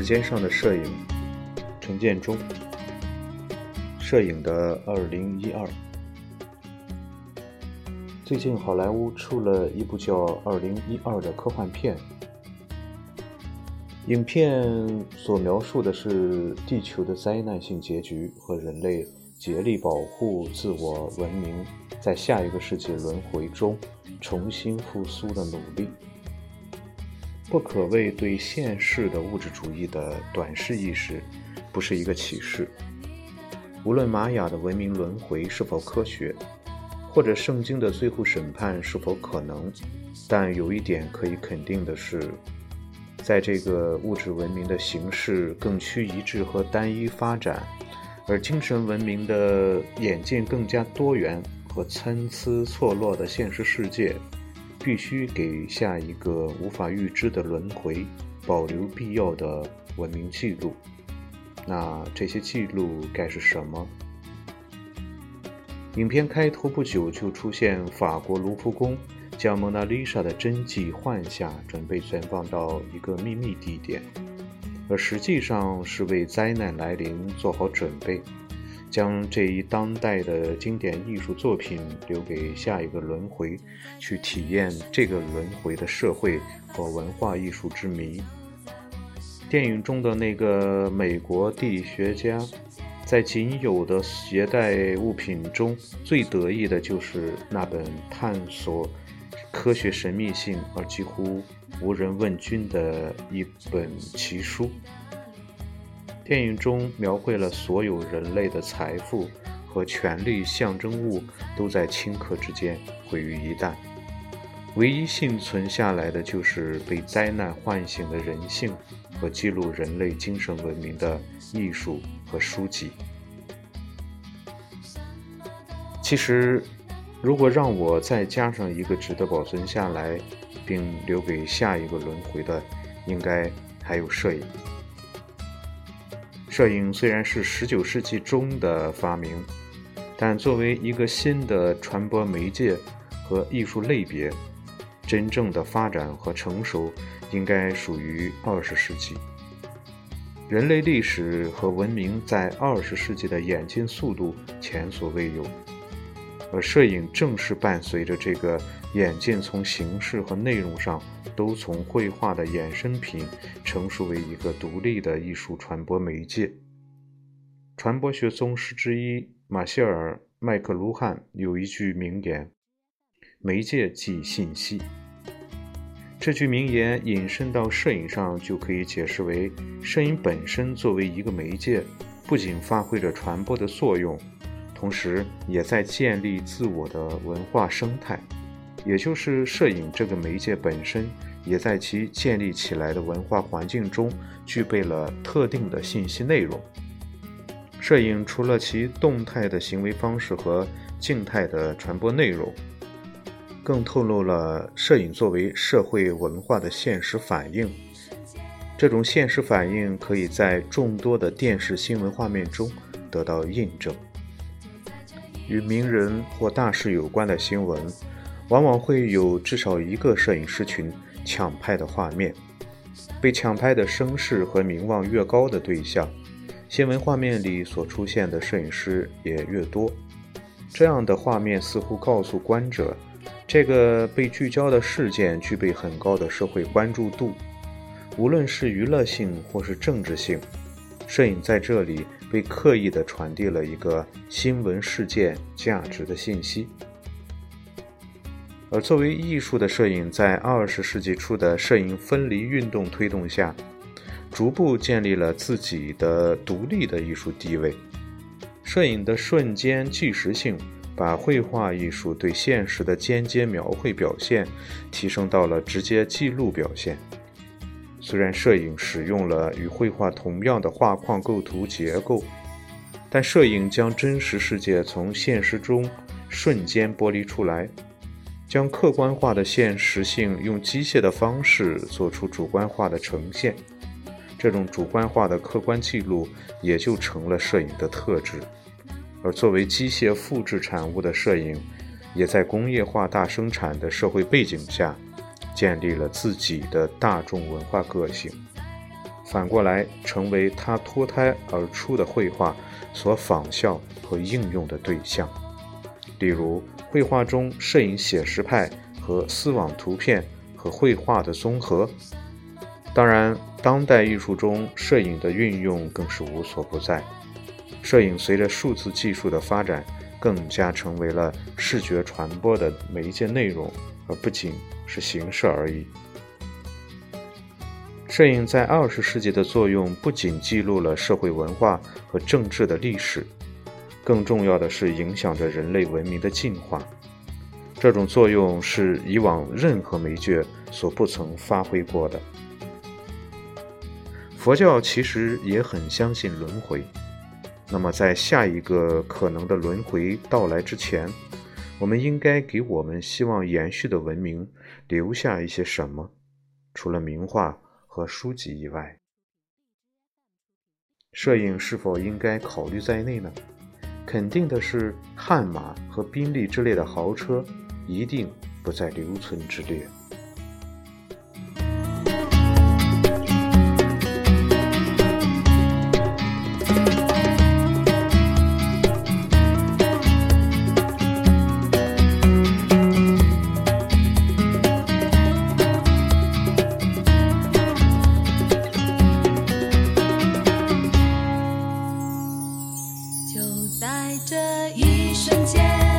肩上的摄影，陈建中。摄影的二零一二。最近好莱坞出了一部叫《二零一二》的科幻片，影片所描述的是地球的灾难性结局和人类竭力保护自我文明在下一个世纪轮回中重新复苏的努力。不可谓对现世的物质主义的短视意识不是一个启示。无论玛雅的文明轮回是否科学，或者圣经的最后审判是否可能，但有一点可以肯定的是，在这个物质文明的形式更趋一致和单一发展，而精神文明的演进更加多元和参差错落的现实世界。必须给下一个无法预知的轮回保留必要的文明记录。那这些记录该是什么？影片开头不久就出现法国卢浮宫将蒙娜丽莎的真迹换下，准备存放到一个秘密地点，而实际上是为灾难来临做好准备。将这一当代的经典艺术作品留给下一个轮回，去体验这个轮回的社会和文化艺术之谜。电影中的那个美国地理学家，在仅有的携带物品中，最得意的就是那本探索科学神秘性而几乎无人问津的一本奇书。电影中描绘了所有人类的财富和权力象征物都在顷刻之间毁于一旦，唯一幸存下来的就是被灾难唤醒的人性和记录人类精神文明的艺术和书籍。其实，如果让我再加上一个值得保存下来并留给下一个轮回的，应该还有摄影。摄影虽然是十九世纪中的发明，但作为一个新的传播媒介和艺术类别，真正的发展和成熟应该属于二十世纪。人类历史和文明在二十世纪的演进速度前所未有，而摄影正是伴随着这个演进，从形式和内容上都从绘画的衍生品成熟为一个独立的艺术传播媒介。传播学宗师之一马歇尔·麦克卢汉有一句名言：“媒介即信息。”这句名言引申到摄影上，就可以解释为：摄影本身作为一个媒介，不仅发挥着传播的作用，同时也在建立自我的文化生态。也就是摄影这个媒介本身，也在其建立起来的文化环境中具备了特定的信息内容。摄影除了其动态的行为方式和静态的传播内容，更透露了摄影作为社会文化的现实反应。这种现实反应可以在众多的电视新闻画面中得到印证。与名人或大事有关的新闻。往往会有至少一个摄影师群抢拍的画面，被抢拍的声势和名望越高的对象，新闻画面里所出现的摄影师也越多。这样的画面似乎告诉观者，这个被聚焦的事件具备很高的社会关注度，无论是娱乐性或是政治性，摄影在这里被刻意地传递了一个新闻事件价值的信息。而作为艺术的摄影，在二十世纪初的摄影分离运动推动下，逐步建立了自己的独立的艺术地位。摄影的瞬间即时性，把绘画艺术对现实的间接描绘表现提升到了直接记录表现。虽然摄影使用了与绘画同样的画框构图结构，但摄影将真实世界从现实中瞬间剥离出来。将客观化的现实性用机械的方式做出主观化的呈现，这种主观化的客观记录也就成了摄影的特质。而作为机械复制产物的摄影，也在工业化大生产的社会背景下，建立了自己的大众文化个性。反过来成为他脱胎而出的绘画所仿效和应用的对象。例如，绘画中摄影写实派和丝网图片和绘画的综合。当然，当代艺术中摄影的运用更是无所不在。摄影随着数字技术的发展，更加成为了视觉传播的媒介内容，而不仅是形式而已。摄影在二十世纪的作用，不仅记录了社会文化和政治的历史，更重要的是影响着人类文明的进化。这种作用是以往任何媒介所不曾发挥过的。佛教其实也很相信轮回。那么，在下一个可能的轮回到来之前，我们应该给我们希望延续的文明留下一些什么？除了名画和书籍以外，摄影是否应该考虑在内呢？肯定的是，悍马和宾利之类的豪车一定不在留存之列。瞬间。